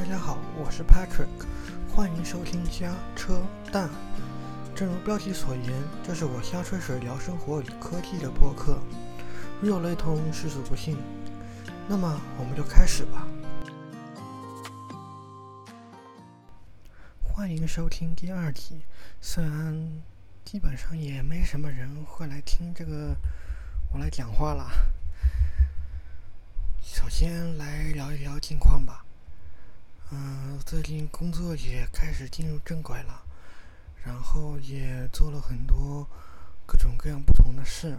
大家好，我是 Patrick，欢迎收听家车蛋。正如标题所言，这是我瞎吹水聊生活与科技的播客，如有雷同，实属不幸。那么我们就开始吧。欢迎收听第二集，虽然基本上也没什么人会来听这个我来讲话啦。首先来聊一聊近况吧。嗯，最近工作也开始进入正轨了，然后也做了很多各种各样不同的事，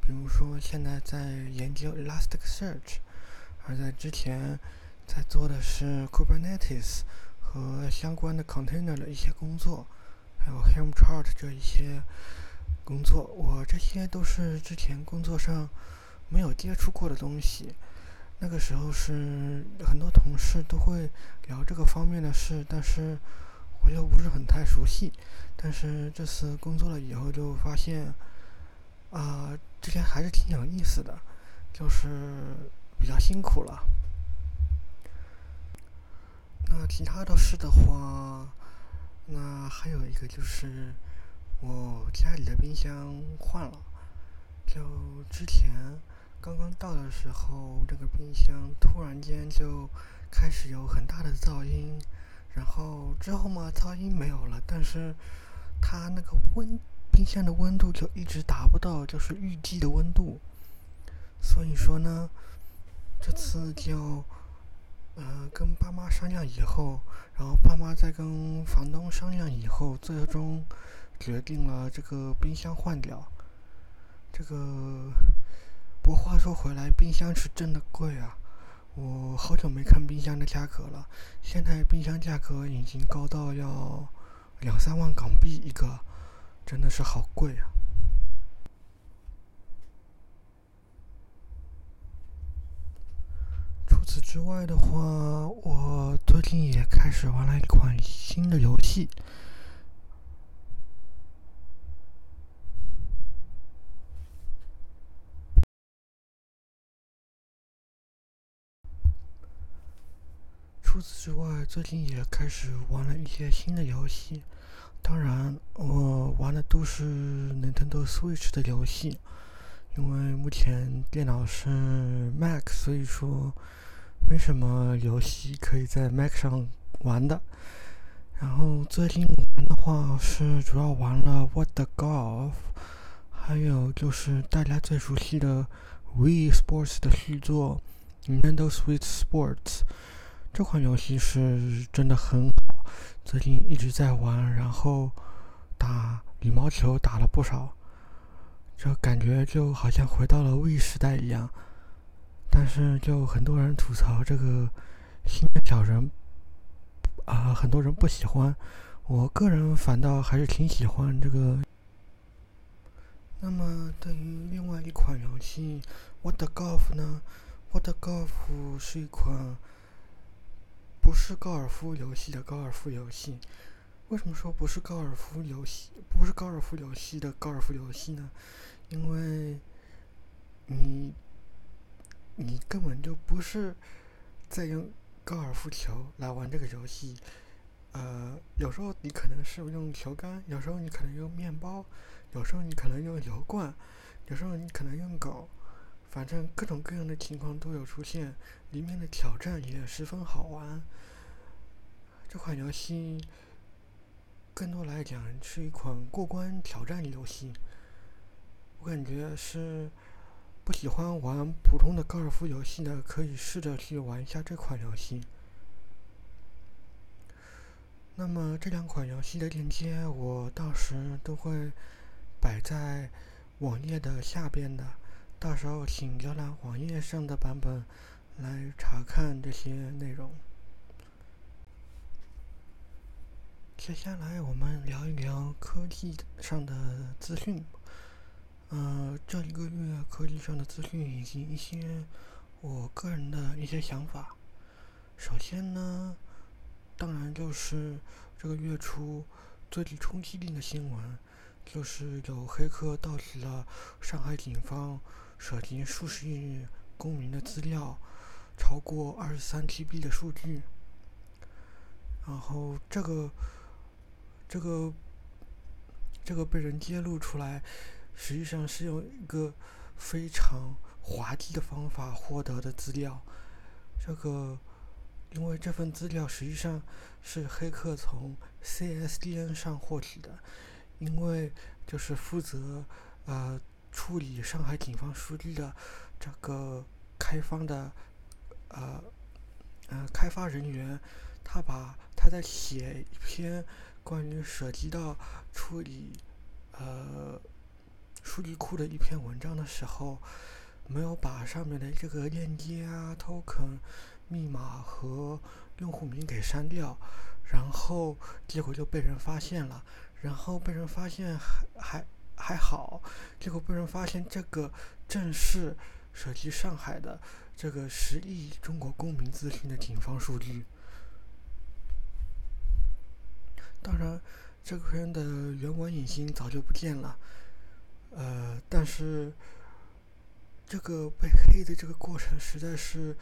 比如说现在在研究 Elasticsearch，而在之前在做的是 Kubernetes 和相关的 container 的一些工作，还有 Helm chart 这一些工作，我这些都是之前工作上没有接触过的东西。那个时候是很多同事都会聊这个方面的事，但是我又不是很太熟悉。但是这次工作了以后，就发现啊、之前还是挺有意思的，就是比较辛苦了。那其他的事的话，那还有一个就是我家里的冰箱换了，就之前。刚刚到的时候，这个冰箱突然间就开始有很大的噪音，然后之后嘛，噪音没有了，但是它那个温冰箱的温度就一直达不到就是预计的温度，所以说呢，这次就呃跟爸妈商量以后，然后爸妈再跟房东商量以后，最终决定了这个冰箱换掉，这个。不过话说回来，冰箱是真的贵啊！我好久没看冰箱的价格了，现在冰箱价格已经高到要两三万港币一个，真的是好贵啊！除此之外的话，我最近也开始玩了一款新的游戏。除此之外，最近也开始玩了一些新的游戏。当然，我玩的都是 Nintendo Switch 的游戏，因为目前电脑是 Mac，所以说没什么游戏可以在 Mac 上玩的。然后最近玩的话是主要玩了 What the Golf，还有就是大家最熟悉的 Wii Sports 的续作 Nintendo Switch Sports。这款游戏是真的很好，最近一直在玩，然后打羽毛球打了不少，这感觉就好像回到了 Wii 时代一样。但是就很多人吐槽这个新的小人，啊、很多人不喜欢，我个人反倒还是挺喜欢这个。那么对于另外一款游戏 What the Golf 呢？What the Golf 是一款。不是高尔夫游戏的高尔夫游戏，为什么说不是高尔夫游戏？不是高尔夫游戏的高尔夫游戏呢？因为你，你根本就不是在用高尔夫球来玩这个游戏。呃，有时候你可能是用球杆，有时候你可能用面包，有时候你可能用油罐，有时候你可能用狗。反正各种各样的情况都有出现，里面的挑战也十分好玩。这款游戏更多来讲是一款过关挑战游戏。我感觉是不喜欢玩普通的高尔夫游戏的，可以试着去玩一下这款游戏。那么这两款游戏的链接，我到时都会摆在网页的下边的。到时候请浏览网页上的版本来查看这些内容。接下来我们聊一聊科技上的资讯。呃，这一个月科技上的资讯以及一些我个人的一些想法。首先呢，当然就是这个月初最具冲击力的新闻，就是有黑客盗取了上海警方。涉及数十亿公民的资料，超过二十三 TB 的数据，然后这个这个这个被人揭露出来，实际上是用一个非常滑稽的方法获得的资料。这个因为这份资料实际上是黑客从 CSDN 上获取的，因为就是负责呃处理上海警方数据的这个开发的呃呃开发人员。他把他在写一篇关于涉及到处理呃数据库的一篇文章的时候，没有把上面的这个链接啊、token、密码和用户名给删掉，然后结果就被人发现了。然后被人发现还还还好，结果被人发现这个正是涉及上海的这个十亿中国公民资讯的警方数据。当然，这篇的原文引擎早就不见了，呃，但是这个被黑的这个过程实在是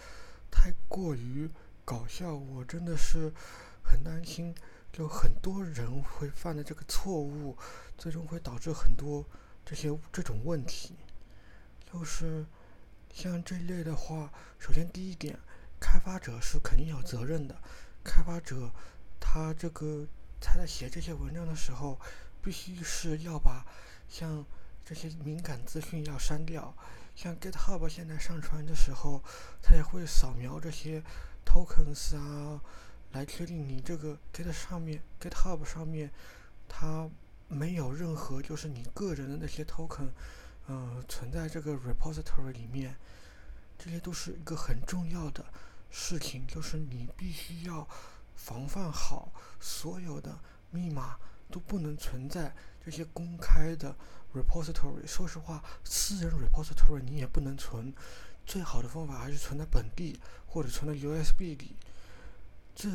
太过于搞笑，我真的是很担心，就很多人会犯的这个错误，最终会导致很多这些这种问题。就是像这类的话，首先第一点，开发者是肯定有责任的，开发者他这个。他在写这些文章的时候，必须是要把像这些敏感资讯要删掉。像 GitHub 现在上传的时候，他也会扫描这些 tokens 啊，来确定你这个 Git 上面 GitHub 上面它没有任何就是你个人的那些 token，呃，存在这个 repository 里面。这些都是一个很重要的事情，就是你必须要。防范好所有的密码都不能存在这些公开的 repository。说实话，私人 repository 你也不能存。最好的方法还是存在本地或者存在 USB 里。这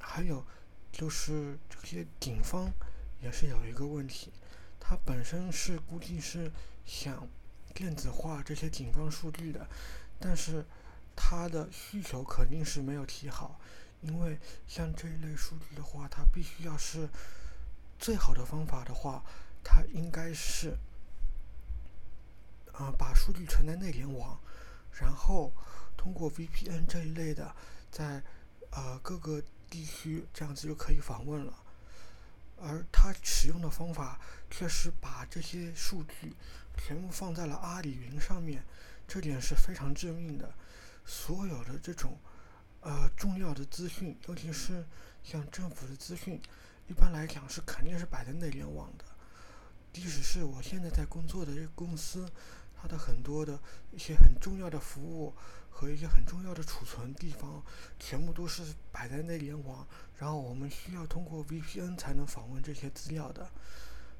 还有就是这些警方也是有一个问题，他本身是估计是想电子化这些警方数据的，但是他的需求肯定是没有提好。因为像这一类数据的话，它必须要是最好的方法的话，它应该是啊、把数据存在内联网，然后通过 VPN 这一类的，在呃各个地区这样子就可以访问了。而它使用的方法却是把这些数据全部放在了阿里云上面，这点是非常致命的。所有的这种。呃，重要的资讯，尤其是像政府的资讯，一般来讲是肯定是摆在内联网的。即使是我现在在工作的这个公司，它的很多的一些很重要的服务和一些很重要的储存地方，全部都是摆在内联网，然后我们需要通过 VPN 才能访问这些资料的。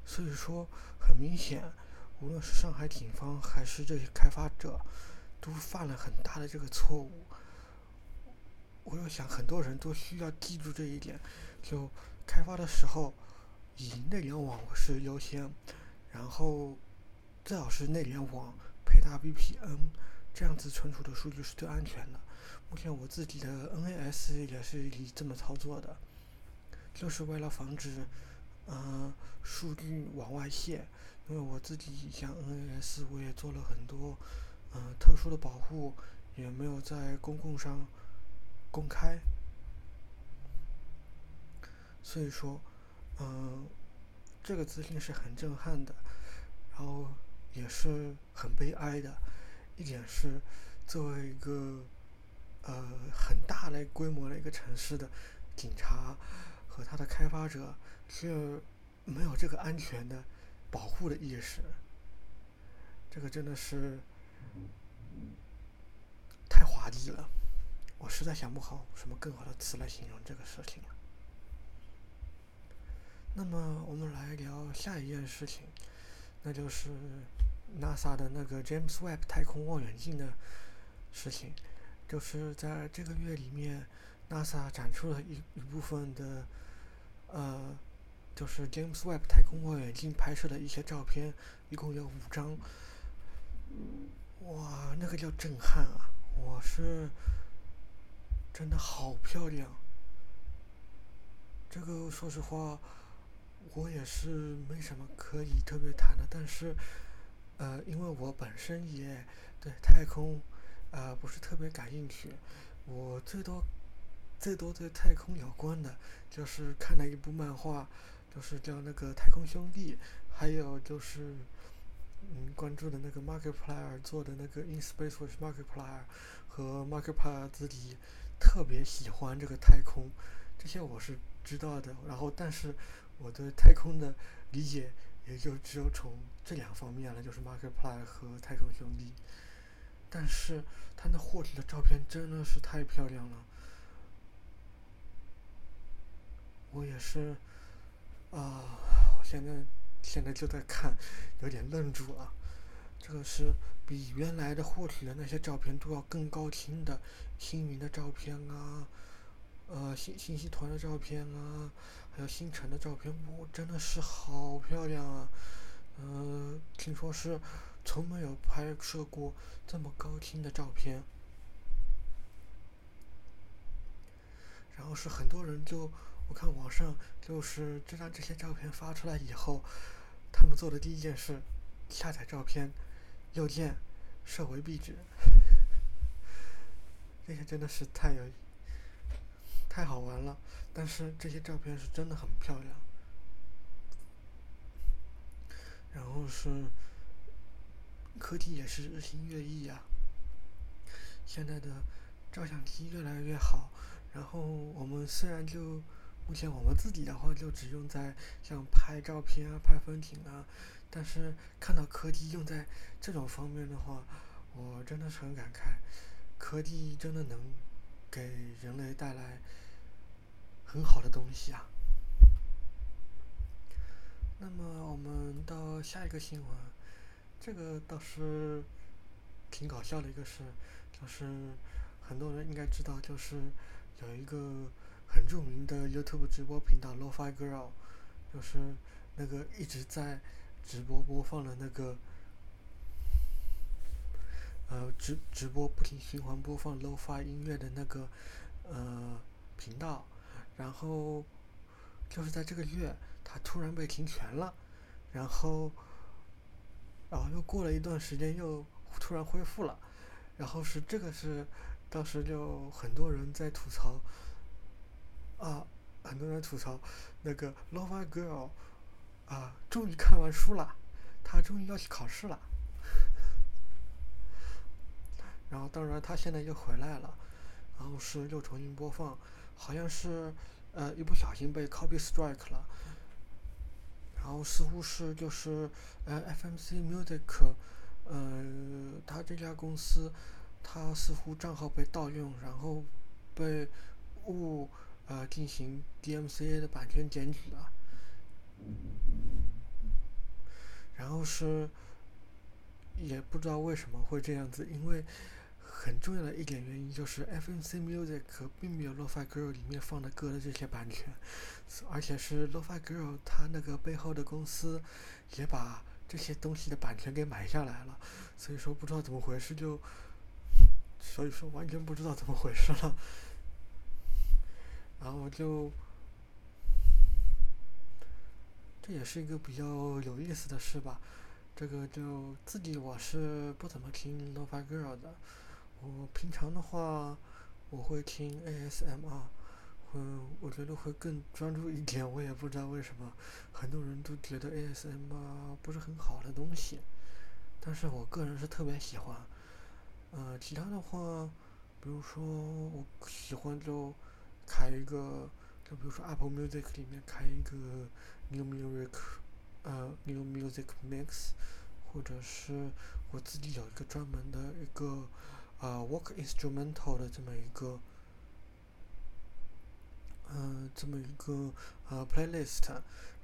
所以说，很明显，无论是上海警方还是这些开发者，都犯了很大的这个错误。我又想，很多人都需要记住这一点，就开发的时候以内联网是优先，然后最好是内联网配搭 VPN，这样子存储的数据是最安全的。目前我自己的 NAS 也是以这么操作的，就是为了防止嗯、数据往外泄，因为我自己像 NAS 我也做了很多嗯、特殊的保护，也没有在公共上。公开，所以说，嗯，这个资讯是很震撼的，然后也是很悲哀的。一点是，作为一个呃很大的规模的一个城市的警察和他的开发者，是没有这个安全的保护的意识。这个真的是太滑稽了。我实在想不好什么更好的词来形容这个事情了。那么，我们来聊下一件事情，那就是 NASA 的那个 James Webb 太空望远镜的事情。就是在这个月里面，NASA 展出了一一部分的，呃，就是 James Webb 太空望远镜拍摄的一些照片，一共有五张。哇，那个叫震撼啊！我是。真的好漂亮，这个说实话，我也是没什么可以特别谈的。但是，呃，因为我本身也对太空，呃，不是特别感兴趣。我最多最多对太空有关的，就是看了一部漫画，就是叫那个《太空兄弟》，还有就是嗯关注的那个 Markiplier 做的那个《In Space with Markiplier》和 Markiplier 自己特别喜欢这个太空，这些我是知道的。然后，但是我对太空的理解也就只有从这两方面了，就是 Markiplier 和《太空兄弟》。但是他那获取的照片真的是太漂亮了，我也是，啊、我现在现在就在看，有点愣住了。这个是比原来的获取的那些照片都要更高清的星云的照片啊，呃，星星系团的照片啊，还有星辰的照片，哇，真的是好漂亮啊！嗯、呃，听说是。从没有拍摄过这么高清的照片，然后是很多人就我看网上就是知道这些照片发出来以后，他们做的第一件事，下载照片，右键设为壁纸，这些真的是太有太好玩了。但是这些照片是真的很漂亮，然后是。科技也是日新月异呀，现在的照相机越来越好，然后我们虽然就目前我们自己的话就只用在像拍照片啊、拍风景啊，但是看到科技用在这种方面的话，我真的是很感慨，科技真的能给人类带来很好的东西啊。那么我们到下一个新闻。这个倒是挺搞笑的一个事，就是很多人应该知道，就是有一个很著名的 YouTube 直播频道 Lo-Fi Girl，就是那个一直在直播播放的那个呃直直播不停循环播放 Lo-Fi 音乐的那个呃频道，然后就是在这个月，他突然被停权了，然后。然后又过了一段时间，又突然恢复了。然后是这个是，当时就很多人在吐槽，啊，很多人吐槽那个 Lo-Fi Girl，啊，终于看完书了，她终于要去考试了。然后当然他现在又回来了，然后是又重新播放，好像是呃一不小心被 copy strike 了。然后似乎是就是呃，FMC Music，呃，他这家公司，他似乎账号被盗用，然后被误呃进行 DMCA 的版权检举了。然后是也不知道为什么会这样子，因为。很重要的一点原因就是 FMC Music 并没有 Lo-Fi Girl 里面放的歌的这些版权，而且是 Lo-Fi Girl 他那个背后的公司也把这些东西的版权给买下来了，所以说不知道怎么回事就，所以说完全不知道怎么回事了，然后就，这也是一个比较有意思的事吧，这个就自己我是不怎么听 Lo-Fi Girl 的。我平常的话，我会听 ASMR，嗯，我觉得会更专注一点。我也不知道为什么，很多人都觉得 ASMR 不是很好的东西，但是我个人是特别喜欢。呃，其他的话，比如说我喜欢就开一个，就比如说 Apple Music 里面开一个 New Music，呃，New Music Mix，或者是我自己有一个专门的一个。啊、，work instrumental 的这么一个，嗯、这么一个呃 playlist，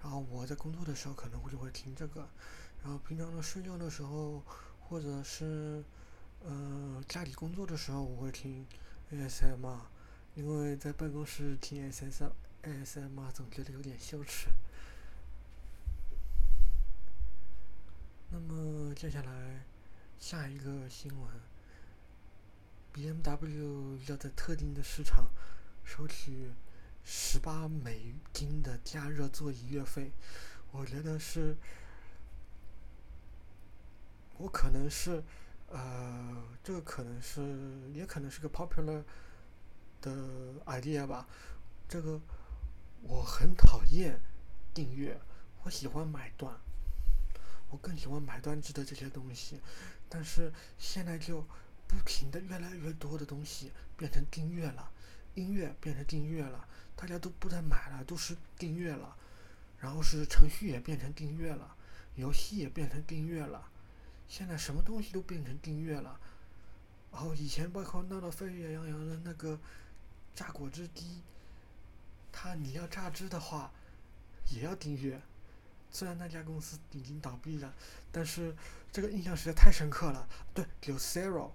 然后我在工作的时候可能会就会听这个，然后平常的睡觉的时候，或者是呃家里工作的时候，我会听 ASMR，因为在办公室听 ASR ASMR 总觉得有点羞耻。那么接下来下一个新闻。BMW 要在特定的市场收取十八美金的加热座椅月费，我觉得是，我可能是，呃，这个可能是，也可能是个 popular 的 idea 吧。这个我很讨厌订阅，我喜欢买断，我更喜欢买断制的这些东西。但是现在就不停的越来越多的东西变成订阅了，音乐变成订阅了，大家都不再买了，都是订阅了。然后是程序也变成订阅了，游戏也变成订阅了。现在什么东西都变成订阅了。然后以前包括闹得沸沸扬扬的那个榨果汁机。它你要榨汁的话，也要订阅。虽然那家公司已经倒闭了，但是这个印象实在太深刻了。对，Juicero，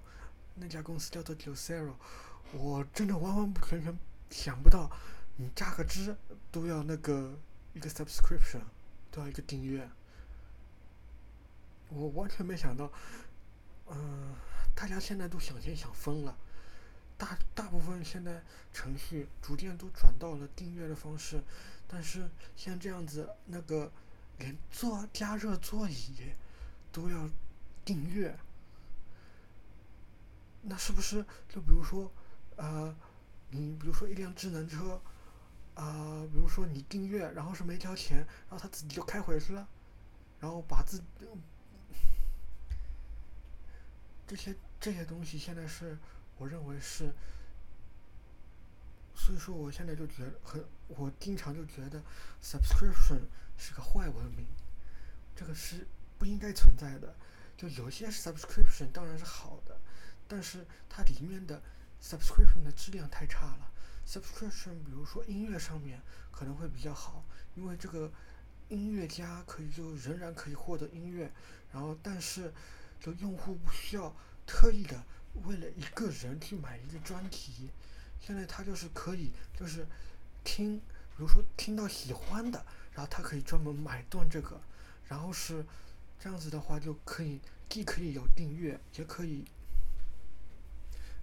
那家公司叫做 Juicero，我真的完完全全想不到，你榨个汁都要那个一个 subscription，都要一个订阅。我完全没想到，嗯、大家现在都想钱想疯了。大大部分现在程序逐渐都转到了订阅的方式，但是像这样子，那个连坐加热座椅都要订阅，那是不是就比如说，呃，你比如说一辆智能车，啊、呃，比如说你订阅，然后是没交钱，然后它自己就开回去了，然后把自这些这些东西现在是。我认为是，所以说我现在就觉得很，我经常就觉得，subscription 是个坏文明，这个是不应该存在的。就有些 subscription 当然是好的，但是它里面的 subscription 的质量太差了。subscription 比如说音乐上面可能会比较好，因为这个音乐家可以就仍然可以获得音乐，然后但是就用户不需要特意的。为了一个人去买一个专辑，现在他就是可以，就是听，比如说听到喜欢的，然后他可以专门买断这个，然后是这样子的话就可以，既可以有订阅，也可以，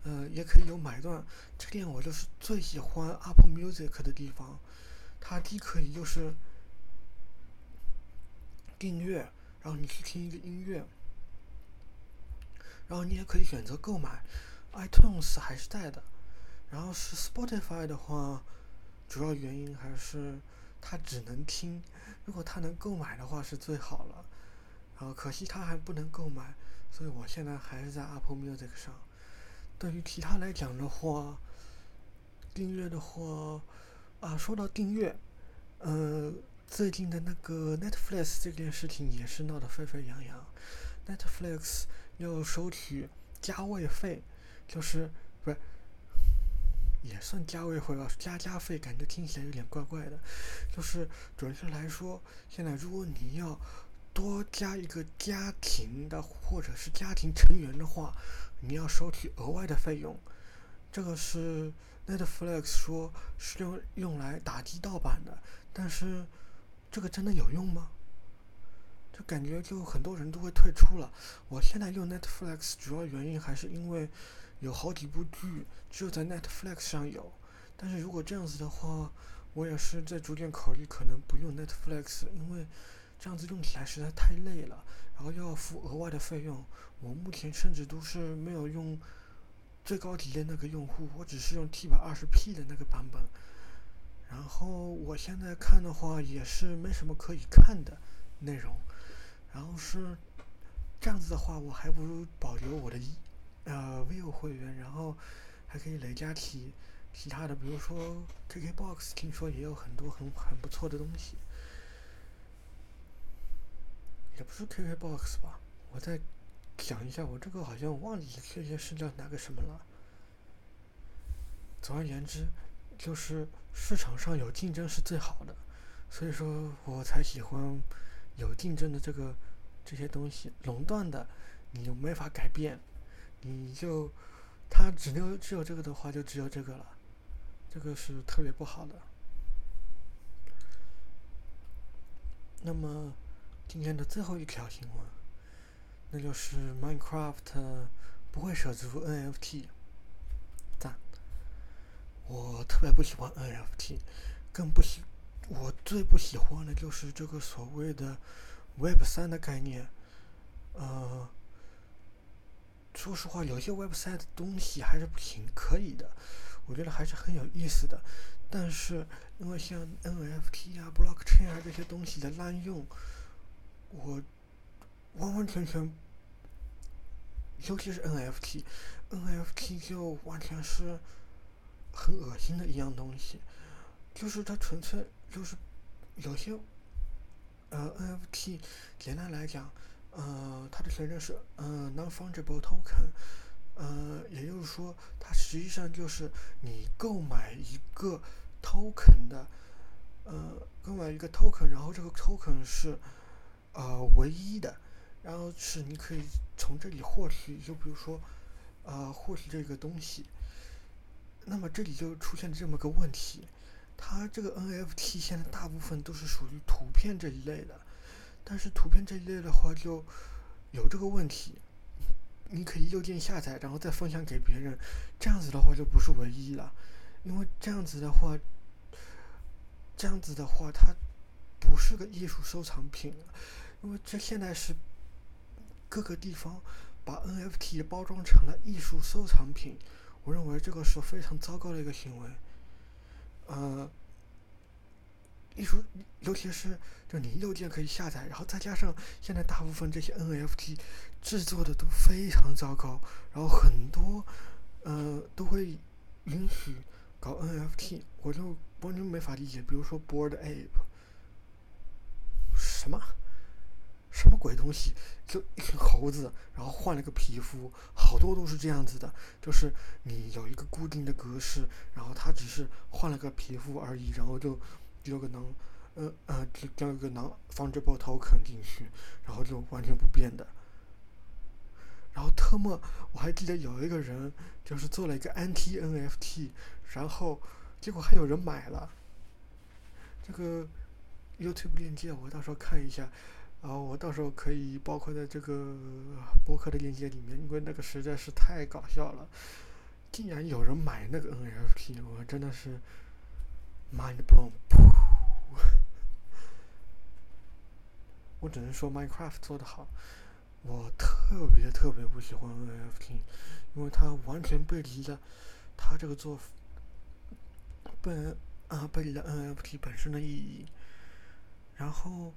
呃，也可以有买断。这点我就是最喜欢 Apple Music 的地方，它既可以就是订阅，然后你去听一个音乐。然后你也可以选择购买，iTunes 还是在的。然后是 Spotify 的话，主要原因还是它只能听，如果它能购买的话是最好了。然后可惜它还不能购买，所以我现在还是在 Apple Music 上。对于其他来讲的话，订阅的话，啊，说到订阅，呃，最近的那个 Netflix 这件事情也是闹得沸沸扬扬，Netflix。要收取加位费，就是不是也算加位费吧？加加费感觉听起来有点怪怪的。就是准确来说，现在如果你要多加一个家庭的或者是家庭成员的话，你要收取额外的费用。这个是 Netflix 说是用用来打击盗版的，但是这个真的有用吗？就感觉就很多人都会退出了。我现在用 Netflix 主要原因还是因为有好几部剧只有在 Netflix 上有。但是如果这样子的话，我也是在逐渐考虑可能不用 Netflix，因为这样子用起来实在太累了，然后又要付额外的费用。我目前甚至都是没有用最高级的那个用户，我只是用 T120P 的那个版本。然后我现在看的话也是没什么可以看的内容。然后是这样子的话，我还不如保留我的呃 VIVO 会员，然后还可以累加起其他的，比如说 KKBOX，听说也有很多很很不错的东西。也不是 KKBOX 吧？我再想一下，我这个好像忘记确切是叫哪个什么了。总而言之，就是市场上有竞争是最好的，所以说我才喜欢有竞争的这个。这些东西垄断的，你就没法改变，你就，它只有只有这个的话，就只有这个了，这个是特别不好的。那么今天的最后一条新闻，那就是 Minecraft 不会涉足 NFT，赞。我特别不喜欢 NFT，更不喜，我最不喜欢的就是这个所谓的 Web 三的概念。呃，说实话，有些 Web 三的东西还是挺，可以的，我觉得还是很有意思的。但是因为像 NFT 啊、Blockchain 啊这些东西的滥用，我完完全全。尤其是 NFT，NFT 就完全是很恶心的一样东西，就是它纯粹就是有些呃 NFT，简单来讲，呃，它的全称是呃 Non-Fungible Token，呃，也就是说，它实际上就是你购买一个 token 的，呃，购买一个 token，然后这个 token 是呃唯一的。然后是你可以从这里获取，就比如说，呃，获取这个东西。那么这里就出现这么个问题，它这个 NFT 现在大部分都是属于图片这一类的，但是图片这一类的话就有这个问题，你可以右键下载，然后再分享给别人，这样子的话就不是唯一了，因为这样子的话，这样子的话它不是个艺术收藏品，因为这现在是。各个地方把 NFT 包装成了艺术收藏品，我认为这个是非常糟糕的一个行为。呃，艺术，尤其是就你右键可以下载，然后再加上现在大部分这些 NFT 制作的都非常糟糕，然后很多呃都会允许搞 NFT，我就完全没法理解。比如说 Board Ape，什么？什么鬼东西？就一群猴子，然后换了个皮肤，好多都是这样子的。就是你有一个固定的格式，然后它只是换了个皮肤而已，然后就丢个能，呃呃，就丢个能 fungible token 进去，然后就完全不变的。然后特么，我还记得有一个人就是做了一个 NT NFT，然后结果还有人买了。这个 YouTube 链接我到时候看一下。然后我到时候可以包括在这个博客的链接里面，因为那个实在是太搞笑了，竟然有人买那个 NFT，我真的是 mind blown。我只能说 Minecraft 做得好，我特别特别不喜欢 NFT，因为它完全背离了它这个做本啊背离了 NFT 本身的意义，然后。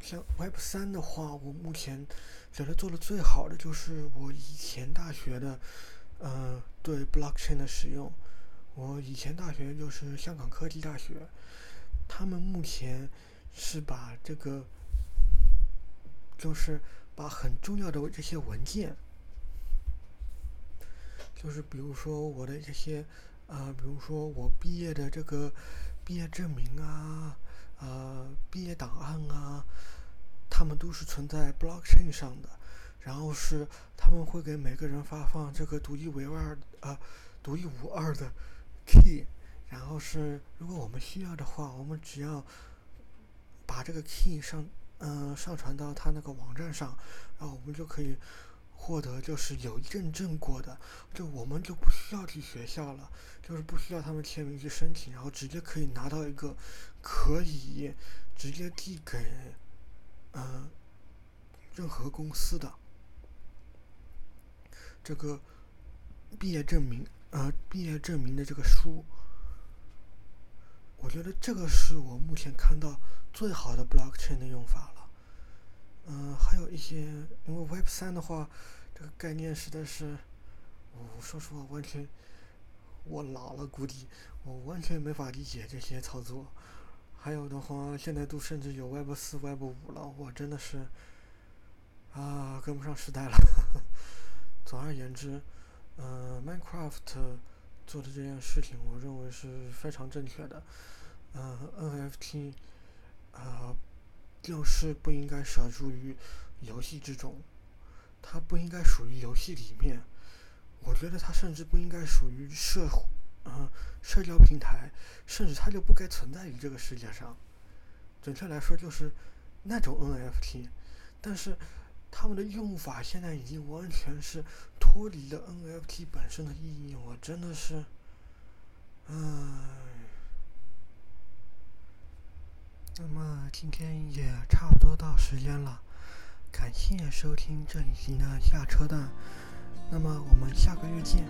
像 Web 三的话，我目前觉得做的最好的就是我以前大学的，呃，对 Blockchain 的使用。我以前大学就是香港科技大学，他们目前是把这个，就是把很重要的这些文件，就是比如说我的这些，啊、呃，比如说我毕业的这个毕业证明啊。呃，毕业档案啊，他们都是存在 blockchain 上的，然后是他们会给每个人发放这个独一无二啊、呃，独一无二的 key，然后是如果我们需要的话，我们只要把这个 key 上，嗯、上传到他那个网站上，然后我们就可以获得就是有认证过的，就我们就不需要去学校了，就是不需要他们签名去申请，然后直接可以拿到一个。可以直接递给嗯、任何公司的这个毕业证明，呃，毕业证明的这个书，我觉得这个是我目前看到最好的 blockchain 的用法了。嗯、还有一些，因为 Web 三的话，这个概念实在是，我说实话，完全我老了，估计我完全没法理解这些操作。还有的话，现在都甚至有 Web 四、Web 五了，我真的是啊，跟不上时代了。总而言之，呃，Minecraft 做的这件事情，我认为是非常正确的。呃，NFT 啊、呃，就是不应该涉足于游戏之中，它不应该属于游戏里面。我觉得它甚至不应该属于社会。啊，社交平台，甚至它就不该存在于这个世界上。准确来说，就是那种 NFT。但是，他们的用法现在已经完全是脱离了 NFT 本身的意义。我真的是，嗯，那么今天也差不多到时间了，感谢收听这里的下车蛋，那么我们下个月见。